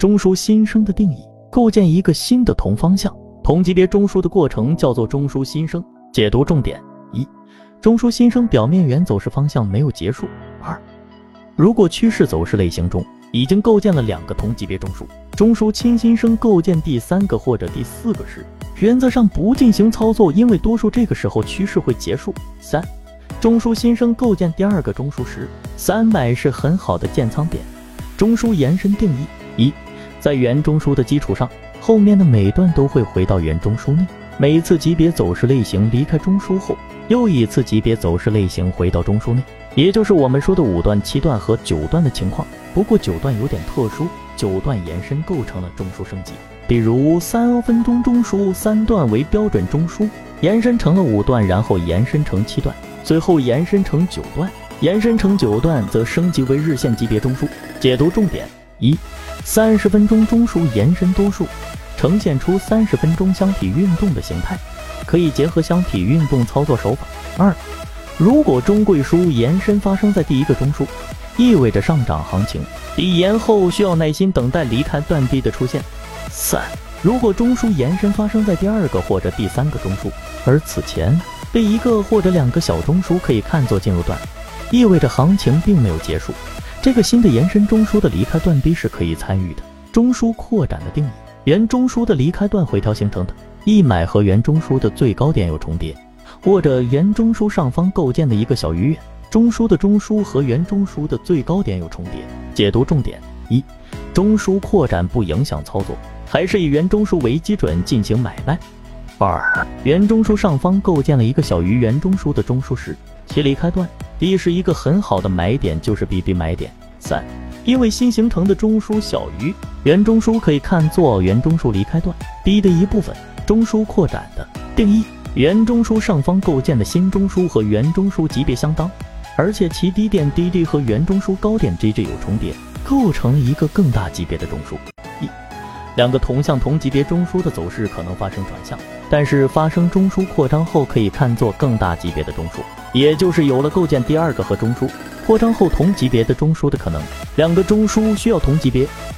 中枢新生的定义：构建一个新的同方向同级别中枢的过程叫做中枢新生。解读重点：一、中枢新生表面原走势方向没有结束；二、如果趋势走势类型中已经构建了两个同级别中枢，中枢轻新生构建第三个或者第四个时，原则上不进行操作，因为多数这个时候趋势会结束。三、中枢新生构建第二个中枢时，三百是很好的建仓点。中枢延伸定义：一、在原中枢的基础上，后面的每段都会回到原中枢内。每次级别走势类型离开中枢后，又一次级别走势类型回到中枢内，也就是我们说的五段、七段和九段的情况。不过九段有点特殊，九段延伸构成了中枢升级。比如三分钟中枢三段为标准中枢，延伸成了五段，然后延伸成七段，最后延伸成九段，延伸成九段则升级为日线级别中枢。解读重点：一、三十分钟中枢延伸多数。呈现出三十分钟箱体运动的形态，可以结合箱体运动操作手法。二，如果中贵枢延伸发生在第一个中枢，意味着上涨行情底延后需要耐心等待离开断臂的出现。三，如果中枢延伸发生在第二个或者第三个中枢，而此前被一个或者两个小中枢可以看作进入段，意味着行情并没有结束。这个新的延伸中枢的离开断臂是可以参与的。中枢扩展的定义。原中枢的离开段回调形成的，一买和原中枢的最高点有重叠，或者原中枢上方构建的一个小鱼，中枢的中枢和原中枢的最高点有重叠。解读重点：一、中枢扩展不影响操作，还是以原中枢为基准进行买卖。二、原中枢上方构建了一个小于原中枢的中枢时，其离开段 D 是一个很好的买点，就是 BB 买点。三。因为新形成的中枢小于原中枢，可以看作原中枢离开段 B 的一部分。中枢扩展的定义：原中枢上方构建的新中枢和原中枢级别相当，而且其低点 DD 和原中枢高点 G G 有重叠，构成了一个更大级别的中枢。两个同向同级别中枢的走势可能发生转向，但是发生中枢扩张后可以看作更大级别的中枢，也就是有了构建第二个和中枢。扩张后同级别的中枢的可能，两个中枢需要同级别